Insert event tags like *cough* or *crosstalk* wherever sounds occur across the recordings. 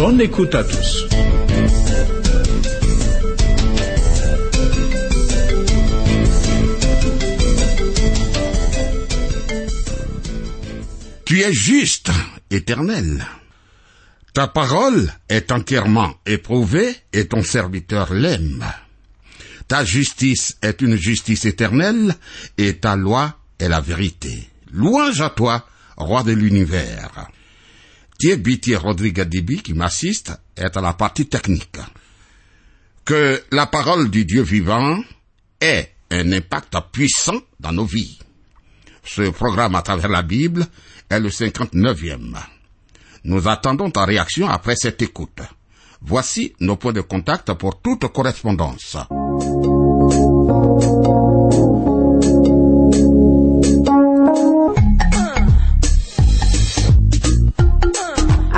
Bonne écoute à tous. Tu es juste, éternel. Ta parole est entièrement éprouvée et ton serviteur l'aime. Ta justice est une justice éternelle et ta loi est la vérité. Louange à toi, roi de l'univers. Thierry Rodrigue Dibi, qui m'assiste, est à la partie technique. Que la parole du Dieu vivant ait un impact puissant dans nos vies. Ce programme à travers la Bible est le 59e. Nous attendons ta réaction après cette écoute. Voici nos points de contact pour toute correspondance.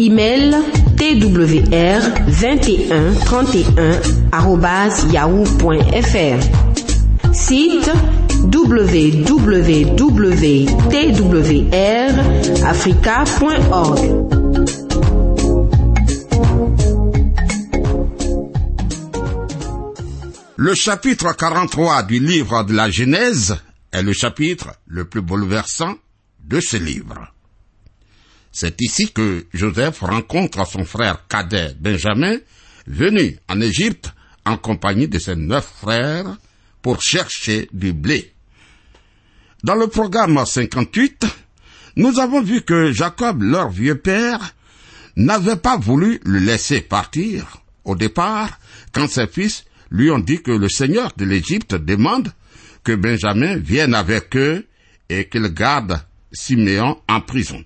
Email twr 21 31 yahoo.fr. Site www.twrafrica.org. Le chapitre 43 du livre de la Genèse est le chapitre le plus bouleversant de ce livre. C'est ici que Joseph rencontre son frère cadet Benjamin, venu en Égypte en compagnie de ses neuf frères pour chercher du blé. Dans le programme 58, nous avons vu que Jacob, leur vieux père, n'avait pas voulu le laisser partir au départ quand ses fils lui ont dit que le Seigneur de l'Égypte demande que Benjamin vienne avec eux et qu'il garde Siméon en prison.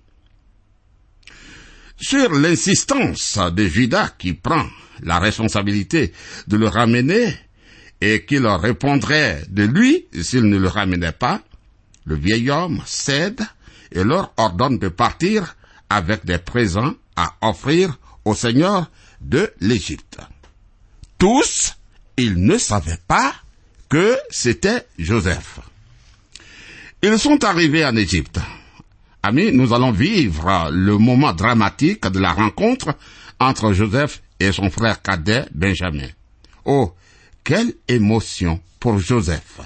Sur l'insistance de Judas qui prend la responsabilité de le ramener et qu'il répondrait de lui s'il ne le ramenait pas, le vieil homme cède et leur ordonne de partir avec des présents à offrir au Seigneur de l'Égypte. Tous, ils ne savaient pas que c'était Joseph. Ils sont arrivés en Égypte. Amis, nous allons vivre le moment dramatique de la rencontre entre Joseph et son frère cadet Benjamin. Oh, quelle émotion pour Joseph.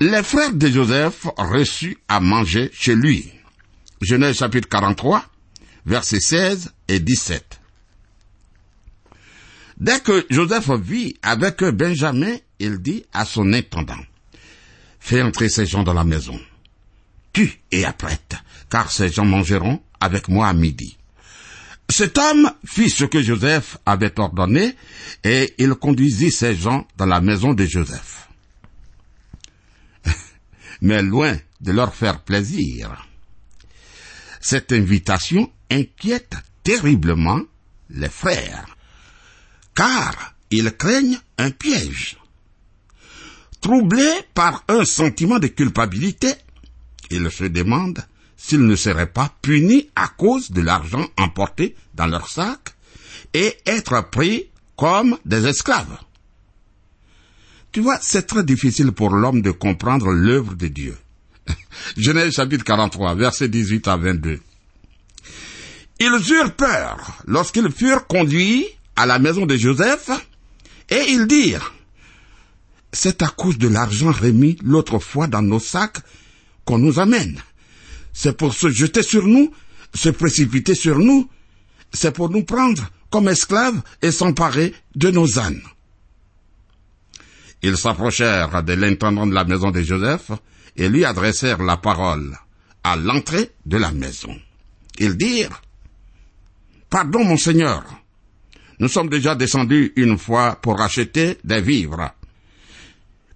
Les frères de Joseph reçus à manger chez lui. Genèse chapitre 43, versets 16 et 17. Dès que Joseph vit avec Benjamin, il dit à son intendant, Fais entrer ces gens dans la maison. Et apprête, car ces gens mangeront avec moi à midi. Cet homme fit ce que Joseph avait ordonné, et il conduisit ces gens dans la maison de Joseph. *laughs* Mais loin de leur faire plaisir, cette invitation inquiète terriblement les frères, car ils craignent un piège. Troublés par un sentiment de culpabilité, ils se demandent s'ils ne seraient pas punis à cause de l'argent emporté dans leur sac et être pris comme des esclaves. Tu vois, c'est très difficile pour l'homme de comprendre l'œuvre de Dieu. *laughs* Genèse chapitre 43, versets 18 à 22. Ils eurent peur lorsqu'ils furent conduits à la maison de Joseph et ils dirent, c'est à cause de l'argent remis l'autre fois dans nos sacs qu'on nous amène. C'est pour se jeter sur nous, se précipiter sur nous c'est pour nous prendre comme esclaves et s'emparer de nos ânes. Ils s'approchèrent de l'intendant de la maison de Joseph et lui adressèrent la parole à l'entrée de la maison. Ils dirent, Pardon, mon Seigneur, nous sommes déjà descendus une fois pour acheter des vivres.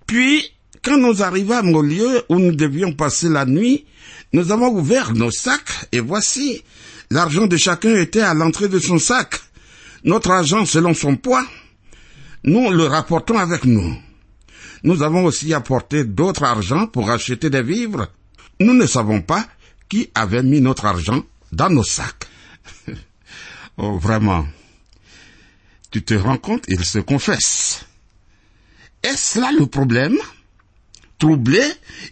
Puis, quand nous arrivâmes au lieu où nous devions passer la nuit, nous avons ouvert nos sacs et voici, l'argent de chacun était à l'entrée de son sac. Notre argent selon son poids, nous le rapportons avec nous. Nous avons aussi apporté d'autres argent pour acheter des vivres. Nous ne savons pas qui avait mis notre argent dans nos sacs. *laughs* oh, vraiment. Tu te rends compte, il se confesse. Est-ce là le problème? Troublé,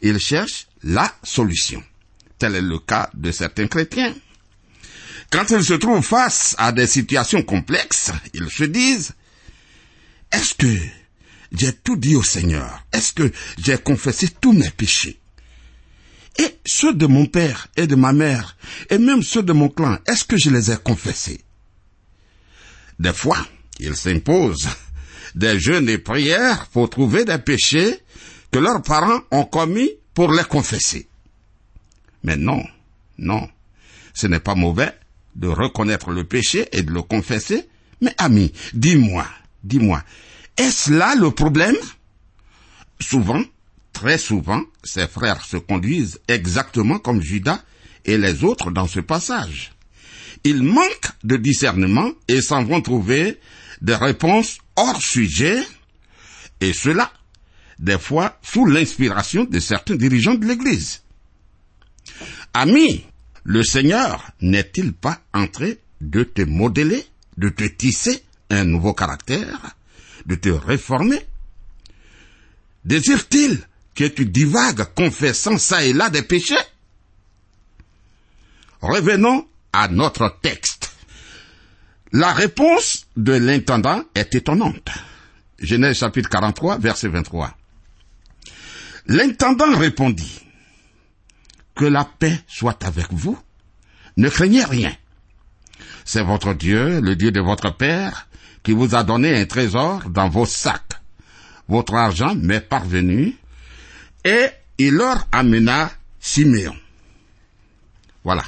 il cherche la solution. Tel est le cas de certains chrétiens. Quand ils se trouvent face à des situations complexes, ils se disent, est-ce que j'ai tout dit au Seigneur? Est-ce que j'ai confessé tous mes péchés? Et ceux de mon père et de ma mère, et même ceux de mon clan, est-ce que je les ai confessés? Des fois, il s'impose des jeûnes et prières pour trouver des péchés que leurs parents ont commis pour les confesser. Mais non, non, ce n'est pas mauvais de reconnaître le péché et de le confesser. Mais ami, dis-moi, dis-moi, est-ce là le problème? Souvent, très souvent, ces frères se conduisent exactement comme Judas et les autres dans ce passage. Ils manquent de discernement et s'en vont trouver des réponses hors sujet, et cela, des fois, sous l'inspiration de certains dirigeants de l'Église. Ami, le Seigneur n'est-il pas en train de te modeler, de te tisser un nouveau caractère, de te réformer? Désire-t-il que tu divagues confessant ça et là des péchés? Revenons à notre texte. La réponse de l'intendant est étonnante. Genèse chapitre 43, verset 23. L'intendant répondit, Que la paix soit avec vous. Ne craignez rien. C'est votre Dieu, le Dieu de votre Père, qui vous a donné un trésor dans vos sacs. Votre argent m'est parvenu, et il leur amena Siméon. Voilà.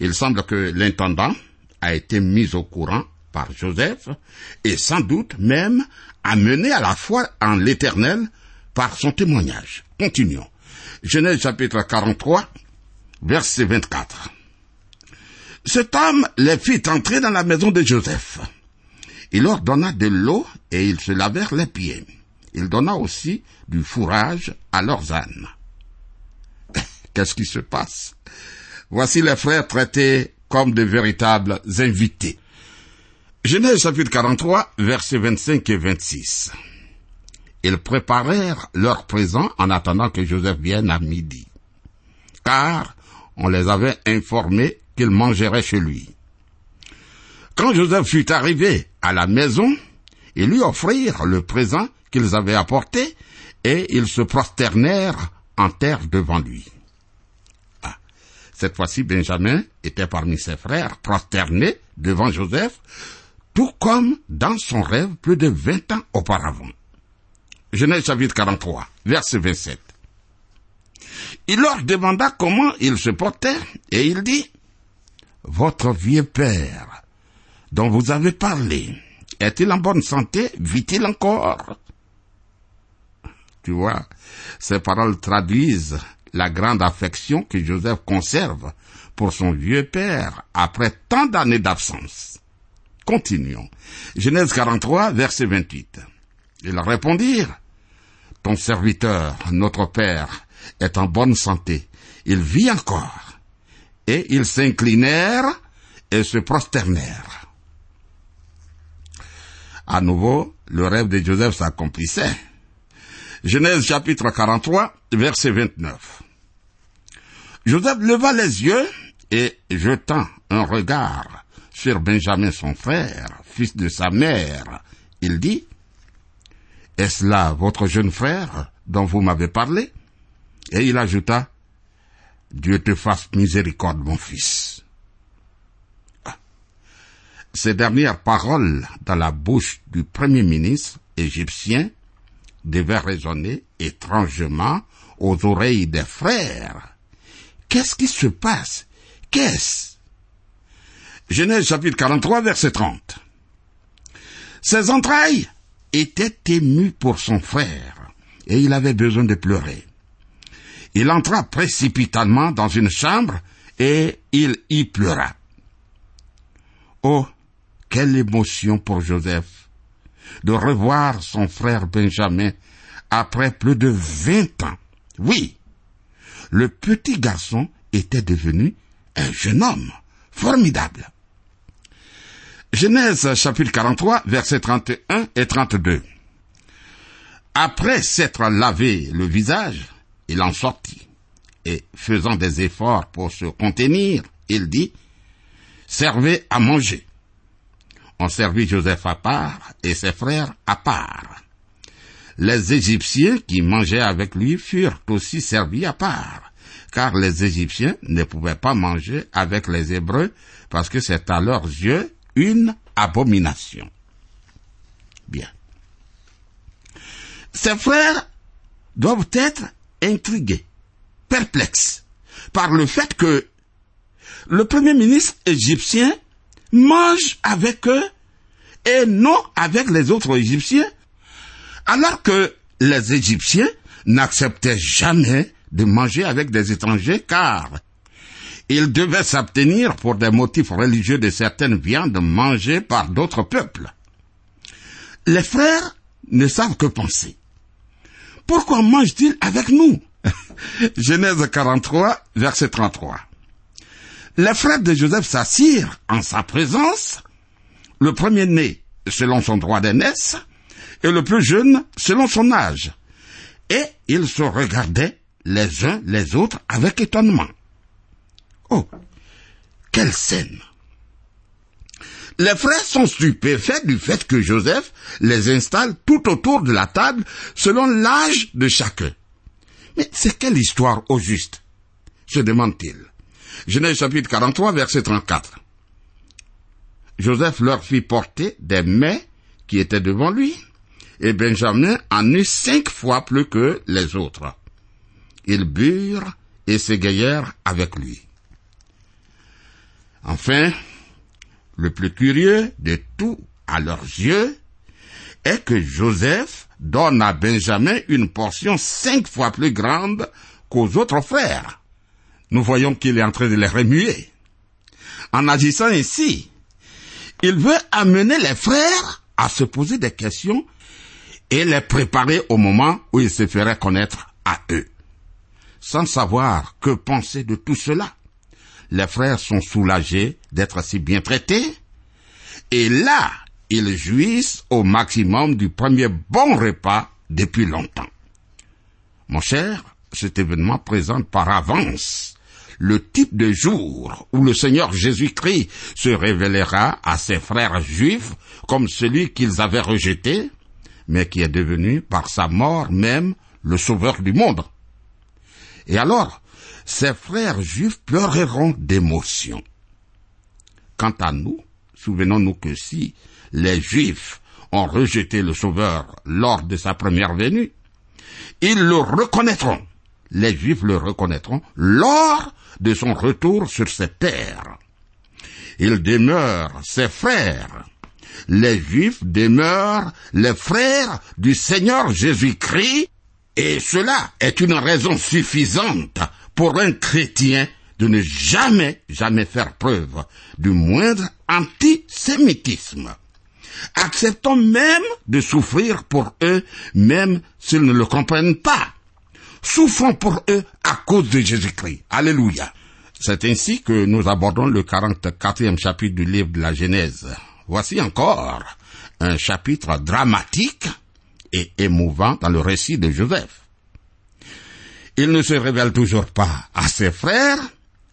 Il semble que l'intendant a été mis au courant par Joseph et sans doute même amené à la foi en l'Éternel par son témoignage. Continuons. Genèse chapitre 43, verset 24. Cet homme les fit entrer dans la maison de Joseph. Il leur donna de l'eau et ils se lavèrent les pieds. Il donna aussi du fourrage à leurs ânes. *laughs* Qu'est-ce qui se passe? Voici les frères traités comme de véritables invités. Genèse chapitre 43, versets 25 et 26. Ils préparèrent leur présent en attendant que Joseph vienne à midi, car on les avait informés qu'il mangerait chez lui. Quand Joseph fut arrivé à la maison, ils lui offrirent le présent qu'ils avaient apporté, et ils se prosternèrent en terre devant lui. Ah. Cette fois-ci, Benjamin était parmi ses frères, prosterné devant Joseph, tout comme dans son rêve plus de vingt ans auparavant. Genèse chapitre 43, verset 27. Il leur demanda comment ils se portaient, et il dit, Votre vieux père, dont vous avez parlé, est-il en bonne santé? Vit-il encore? Tu vois, ces paroles traduisent la grande affection que Joseph conserve pour son vieux père après tant d'années d'absence. Continuons. Genèse 43, verset 28. Ils répondirent, Ton serviteur, notre père, est en bonne santé. Il vit encore. Et ils s'inclinèrent et se prosternèrent. À nouveau, le rêve de Joseph s'accomplissait. Genèse chapitre 43, verset 29. Joseph leva les yeux et jetant un regard sur Benjamin son frère, fils de sa mère, il dit, Est-ce là votre jeune frère dont vous m'avez parlé? Et il ajouta, Dieu te fasse miséricorde, mon fils. Ah. ces dernières paroles dans la bouche du premier ministre égyptien devaient résonner étrangement aux oreilles des frères. Qu'est-ce qui se passe? Qu'est-ce? Genèse chapitre 43 verset 30. Ses entrailles étaient émues pour son frère et il avait besoin de pleurer. Il entra précipitamment dans une chambre et il y pleura. Oh, quelle émotion pour Joseph de revoir son frère Benjamin après plus de vingt ans. Oui, le petit garçon était devenu un jeune homme formidable. Genèse chapitre 43 versets 31 et 32. Après s'être lavé le visage, il en sortit, et faisant des efforts pour se contenir, il dit, Servez à manger. On servit Joseph à part et ses frères à part. Les Égyptiens qui mangeaient avec lui furent aussi servis à part, car les Égyptiens ne pouvaient pas manger avec les Hébreux parce que c'est à leurs yeux une abomination. Bien. Ses frères doivent être intrigués, perplexes, par le fait que le premier ministre égyptien mange avec eux et non avec les autres Égyptiens, alors que les Égyptiens n'acceptaient jamais de manger avec des étrangers car ils devaient s'abstenir pour des motifs religieux de certaines viandes mangées par d'autres peuples. Les frères ne savent que penser. Pourquoi mangent-ils avec nous? *laughs* Genèse 43, verset 33. Les frères de Joseph s'assirent en sa présence, le premier-né selon son droit d'aînesse, et le plus jeune selon son âge. Et ils se regardaient les uns les autres avec étonnement. Oh, quelle scène Les frères sont stupéfaits du fait que Joseph les installe tout autour de la table selon l'âge de chacun. Mais c'est quelle histoire au juste se demande-t-il. Genèse chapitre 43, verset 34. Joseph leur fit porter des mets qui étaient devant lui, et Benjamin en eut cinq fois plus que les autres. Ils burent et s'égayèrent avec lui. Enfin, le plus curieux de tout à leurs yeux est que Joseph donne à Benjamin une portion cinq fois plus grande qu'aux autres frères. Nous voyons qu'il est en train de les remuer. En agissant ainsi, il veut amener les frères à se poser des questions et les préparer au moment où il se ferait connaître à eux. Sans savoir que penser de tout cela, les frères sont soulagés d'être si bien traités, et là, ils jouissent au maximum du premier bon repas depuis longtemps. Mon cher, cet événement présente par avance le type de jour où le Seigneur Jésus-Christ se révélera à ses frères juifs comme celui qu'ils avaient rejeté, mais qui est devenu par sa mort même le sauveur du monde. Et alors, ses frères juifs pleureront d'émotion. Quant à nous, souvenons-nous que si les juifs ont rejeté le sauveur lors de sa première venue, ils le reconnaîtront. Les juifs le reconnaîtront lors de son retour sur cette terre. Il demeure ses frères. Les juifs demeurent les frères du Seigneur Jésus-Christ et cela est une raison suffisante pour un chrétien de ne jamais, jamais faire preuve du moindre antisémitisme. Acceptons même de souffrir pour eux, même s'ils ne le comprennent pas. Souffrons pour eux à cause de Jésus-Christ. Alléluia. C'est ainsi que nous abordons le 44e chapitre du livre de la Genèse. Voici encore un chapitre dramatique et émouvant dans le récit de Joseph. Il ne se révèle toujours pas à ses frères,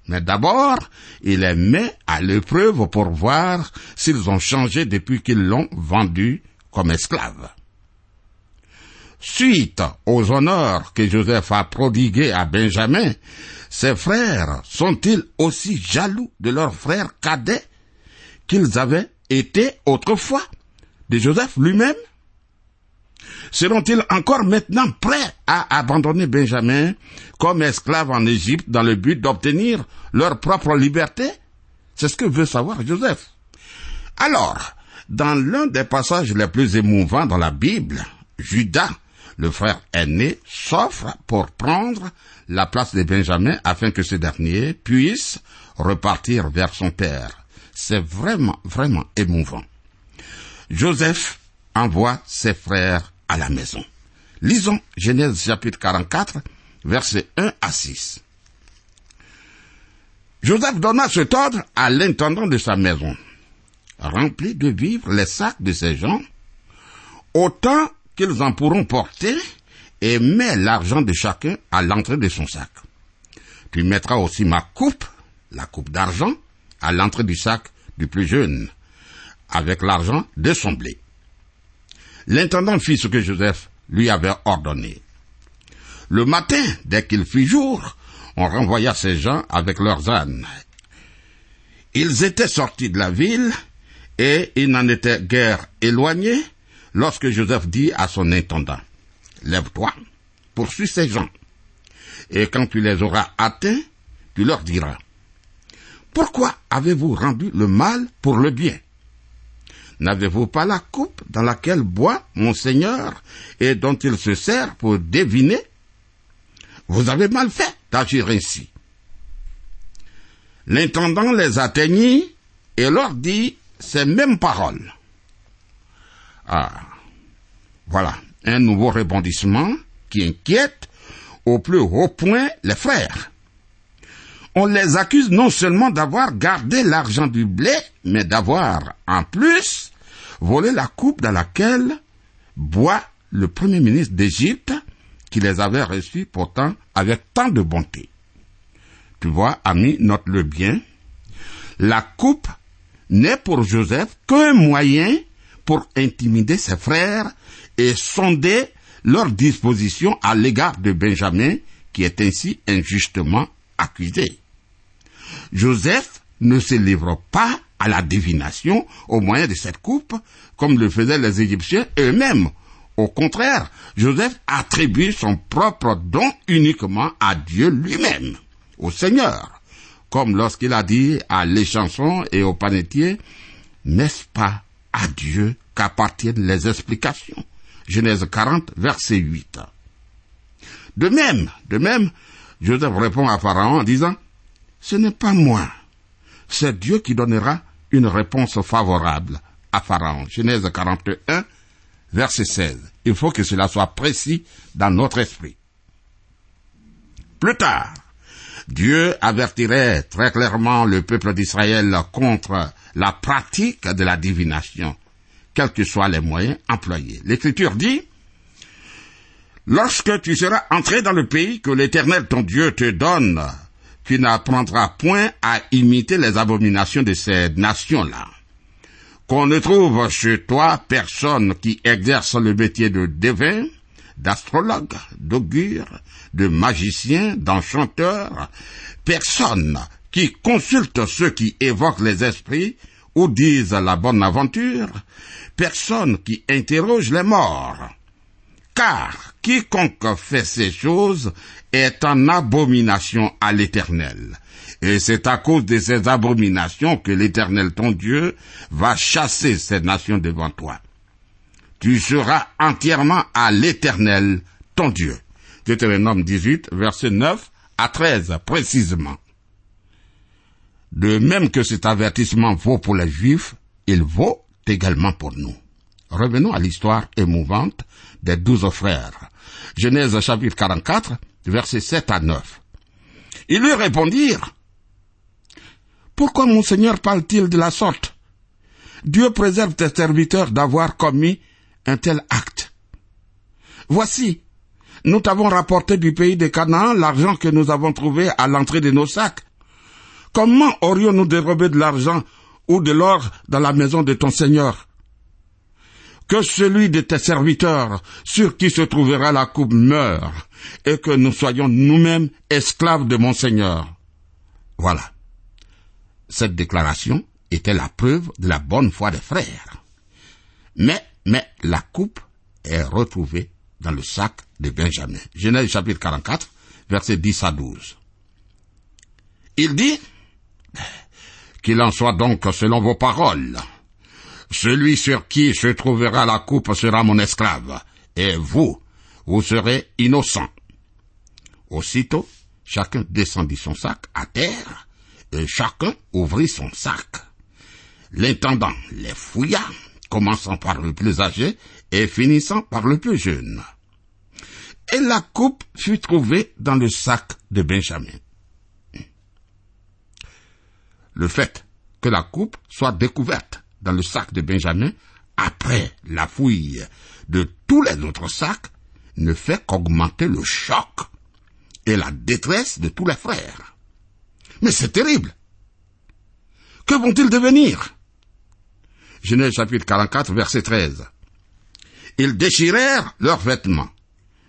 mais d'abord, il les met à l'épreuve pour voir s'ils ont changé depuis qu'ils l'ont vendu comme esclave. Suite aux honneurs que Joseph a prodigués à Benjamin, ses frères sont-ils aussi jaloux de leur frère cadet qu'ils avaient été autrefois de Joseph lui-même? Seront-ils encore maintenant prêts à abandonner Benjamin comme esclave en Égypte dans le but d'obtenir leur propre liberté? C'est ce que veut savoir Joseph. Alors, dans l'un des passages les plus émouvants dans la Bible, Judas, le frère aîné, s'offre pour prendre la place de Benjamin afin que ce dernier puisse repartir vers son père. C'est vraiment, vraiment émouvant. Joseph envoie ses frères à la maison. Lisons Genèse chapitre 44, versets 1 à 6. Joseph donna cet ordre à l'intendant de sa maison. Remplis de vivres les sacs de ces gens, autant qu'ils en pourront porter, et mets l'argent de chacun à l'entrée de son sac. Tu mettras aussi ma coupe, la coupe d'argent, à l'entrée du sac du plus jeune, avec l'argent de son blé. L'intendant fit ce que Joseph lui avait ordonné. Le matin, dès qu'il fit jour, on renvoya ces gens avec leurs ânes. Ils étaient sortis de la ville, et ils n'en étaient guère éloignés, lorsque Joseph dit à son intendant, Lève-toi, poursuis ces gens, et quand tu les auras atteints, tu leur diras, Pourquoi avez-vous rendu le mal pour le bien? N'avez-vous pas la coupe dans laquelle boit mon Seigneur et dont il se sert pour deviner? Vous avez mal fait d'agir ainsi. L'intendant les atteignit et leur dit ces mêmes paroles. Ah, voilà, un nouveau rebondissement qui inquiète au plus haut point les frères. On les accuse non seulement d'avoir gardé l'argent du blé, mais d'avoir, en plus, volé la coupe dans laquelle boit le premier ministre d'Égypte, qui les avait reçus pourtant avec tant de bonté. Tu vois, ami, note-le bien, la coupe n'est pour Joseph qu'un moyen pour intimider ses frères et sonder leur disposition à l'égard de Benjamin, qui est ainsi injustement accusé. Joseph ne se livre pas à la divination au moyen de cette coupe, comme le faisaient les Égyptiens eux-mêmes. Au contraire, Joseph attribue son propre don uniquement à Dieu lui-même, au Seigneur, comme lorsqu'il a dit à l'échanson et au panetier, n'est-ce pas à Dieu qu'appartiennent les explications? Genèse 40, verset 8. De même, de même, Joseph répond à Pharaon en disant, ce n'est pas moi, c'est Dieu qui donnera une réponse favorable à Pharaon. Genèse 41, verset 16. Il faut que cela soit précis dans notre esprit. Plus tard, Dieu avertirait très clairement le peuple d'Israël contre la pratique de la divination, quels que soient les moyens employés. L'Écriture dit, Lorsque tu seras entré dans le pays que l'Éternel ton Dieu te donne, tu n'apprendras point à imiter les abominations de ces nations-là. Qu'on ne trouve chez toi personne qui exerce le métier de devin, d'astrologue, d'augure, de magicien, d'enchanteur, personne qui consulte ceux qui évoquent les esprits ou disent la bonne aventure, personne qui interroge les morts. Car quiconque fait ces choses est en abomination à l'Éternel. Et c'est à cause de ces abominations que l'Éternel ton Dieu va chasser ces nations devant toi. Tu seras entièrement à l'Éternel ton Dieu. Deutéronome 18, verset 9 à 13 précisément. De même que cet avertissement vaut pour les Juifs, il vaut également pour nous. Revenons à l'histoire émouvante des douze frères. Genèse chapitre 44, versets 7 à 9. Ils lui répondirent, Pourquoi mon Seigneur parle-t-il de la sorte? Dieu préserve tes serviteurs d'avoir commis un tel acte. Voici, nous t'avons rapporté du pays de Canaan l'argent que nous avons trouvé à l'entrée de nos sacs. Comment aurions-nous dérobé de l'argent ou de l'or dans la maison de ton Seigneur? Que celui de tes serviteurs sur qui se trouvera la coupe meure, et que nous soyons nous-mêmes esclaves de mon Seigneur. Voilà. Cette déclaration était la preuve de la bonne foi des frères. Mais, mais la coupe est retrouvée dans le sac de Benjamin. Genèse chapitre 44, versets 10 à 12. Il dit, qu'il en soit donc selon vos paroles. Celui sur qui se trouvera la coupe sera mon esclave, et vous, vous serez innocent. Aussitôt, chacun descendit son sac à terre, et chacun ouvrit son sac. L'intendant les fouilla, commençant par le plus âgé et finissant par le plus jeune. Et la coupe fut trouvée dans le sac de Benjamin. Le fait que la coupe soit découverte dans le sac de Benjamin après la fouille de tous les autres sacs ne fait qu'augmenter le choc et la détresse de tous les frères. Mais c'est terrible. Que vont-ils devenir? Genèse chapitre 44, verset 13. Ils déchirèrent leurs vêtements.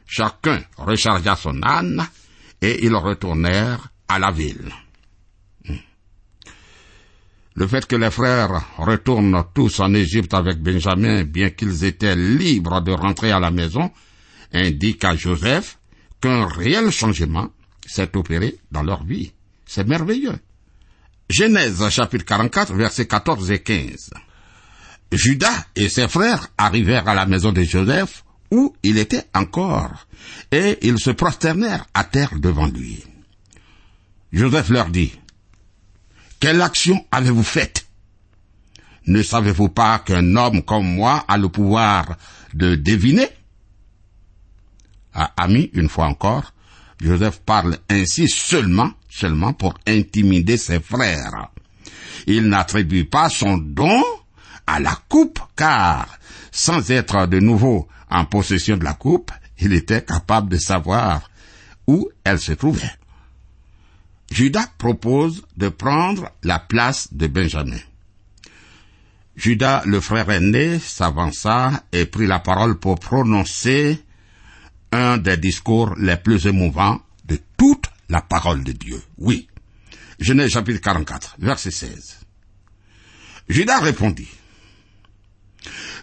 Chacun rechargea son âne et ils retournèrent à la ville. Le fait que les frères retournent tous en Égypte avec Benjamin, bien qu'ils étaient libres de rentrer à la maison, indique à Joseph qu'un réel changement s'est opéré dans leur vie. C'est merveilleux. Genèse chapitre 44 versets 14 et 15. Judas et ses frères arrivèrent à la maison de Joseph où il était encore, et ils se prosternèrent à terre devant lui. Joseph leur dit, Quelle action avez-vous faite? Ne savez-vous pas qu'un homme comme moi a le pouvoir de deviner? À Ami, une fois encore, Joseph parle ainsi seulement, seulement pour intimider ses frères. Il n'attribue pas son don à la coupe, car, sans être de nouveau en possession de la coupe, il était capable de savoir où elle se trouvait. Judas propose de prendre la place de Benjamin. Judas, le frère aîné, s'avança et prit la parole pour prononcer un des discours les plus émouvants de toute la parole de Dieu. Oui. Genèse chapitre 44, verset 16. Judas répondit,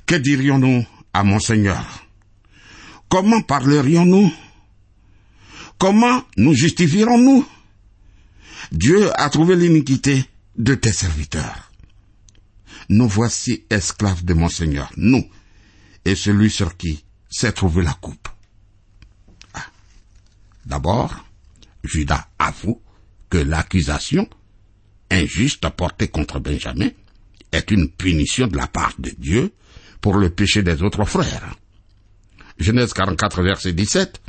Que dirions-nous à mon Seigneur? Comment parlerions-nous? Comment nous justifierons-nous? Dieu a trouvé l'iniquité de tes serviteurs. Nous voici esclaves de mon Seigneur, nous, et celui sur qui s'est trouvée la coupe. Ah. D'abord, Judas avoue que l'accusation injuste portée contre Benjamin est une punition de la part de Dieu pour le péché des autres frères. Genèse 44, verset 17.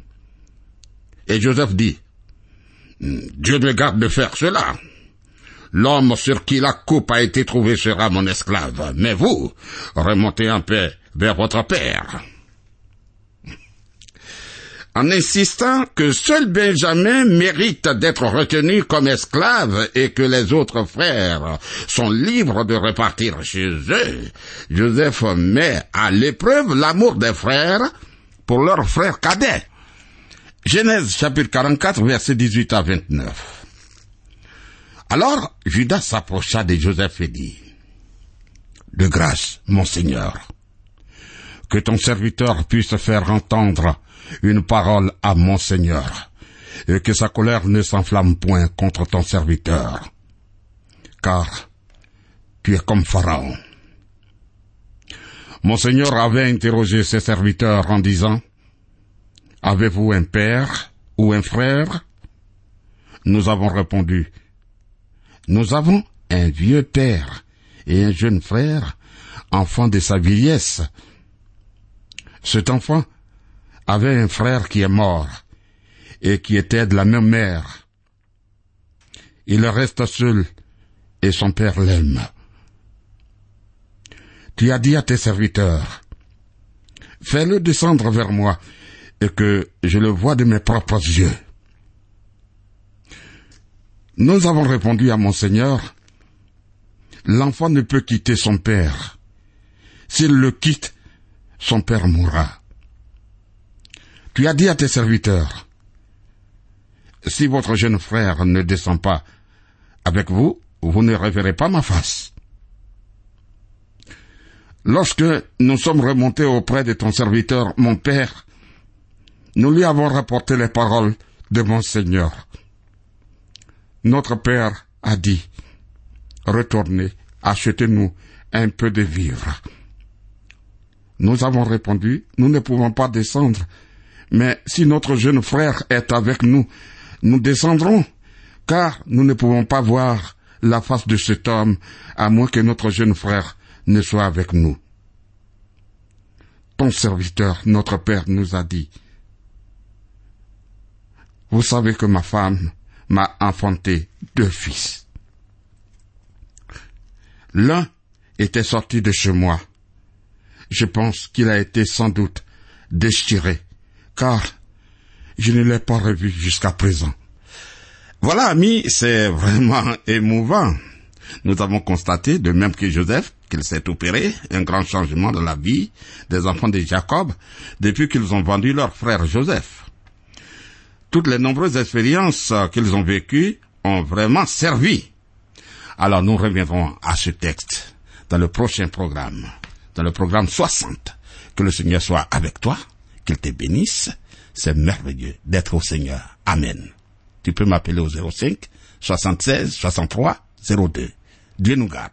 Et Joseph dit, Dieu me garde de faire cela. L'homme sur qui la coupe a été trouvée sera mon esclave, mais vous, remontez en paix vers votre père. En insistant que seul Benjamin mérite d'être retenu comme esclave et que les autres frères sont libres de repartir chez eux, Joseph met à l'épreuve l'amour des frères pour leur frère cadet. Genèse chapitre 44 verset 18 à 29. Alors Judas s'approcha de Joseph et dit, De grâce, mon Seigneur, que ton serviteur puisse faire entendre une parole à mon Seigneur, et que sa colère ne s'enflamme point contre ton serviteur, car tu es comme Pharaon. Mon Seigneur avait interrogé ses serviteurs en disant, Avez-vous un père ou un frère? Nous avons répondu, Nous avons un vieux père et un jeune frère, enfant de sa vieillesse. Cet enfant avait un frère qui est mort et qui était de la même mère. Il reste seul et son père l'aime. Tu as dit à tes serviteurs, fais-le descendre vers moi et que je le vois de mes propres yeux. Nous avons répondu à mon Seigneur, l'enfant ne peut quitter son père. S'il le quitte, son père mourra. Tu as dit à tes serviteurs, si votre jeune frère ne descend pas avec vous, vous ne reverrez pas ma face. Lorsque nous sommes remontés auprès de ton serviteur, mon Père, nous lui avons rapporté les paroles de mon Seigneur. Notre Père a dit, retournez, achetez-nous un peu de vivres. Nous avons répondu, nous ne pouvons pas descendre, mais si notre jeune frère est avec nous, nous descendrons, car nous ne pouvons pas voir la face de cet homme, à moins que notre jeune frère ne soit avec nous. Ton serviteur, notre Père, nous a dit, Vous savez que ma femme m'a enfanté deux fils. L'un était sorti de chez moi. Je pense qu'il a été sans doute déchiré, car je ne l'ai pas revu jusqu'à présent. Voilà, amis, c'est vraiment émouvant. Nous avons constaté, de même que Joseph, qu'il s'est opéré un grand changement dans la vie des enfants de Jacob depuis qu'ils ont vendu leur frère Joseph. Toutes les nombreuses expériences qu'ils ont vécues ont vraiment servi. Alors nous reviendrons à ce texte dans le prochain programme, dans le programme 60. Que le Seigneur soit avec toi, qu'il te bénisse. C'est merveilleux d'être au Seigneur. Amen. Tu peux m'appeler au 05 76 63 02. Dieu nous garde.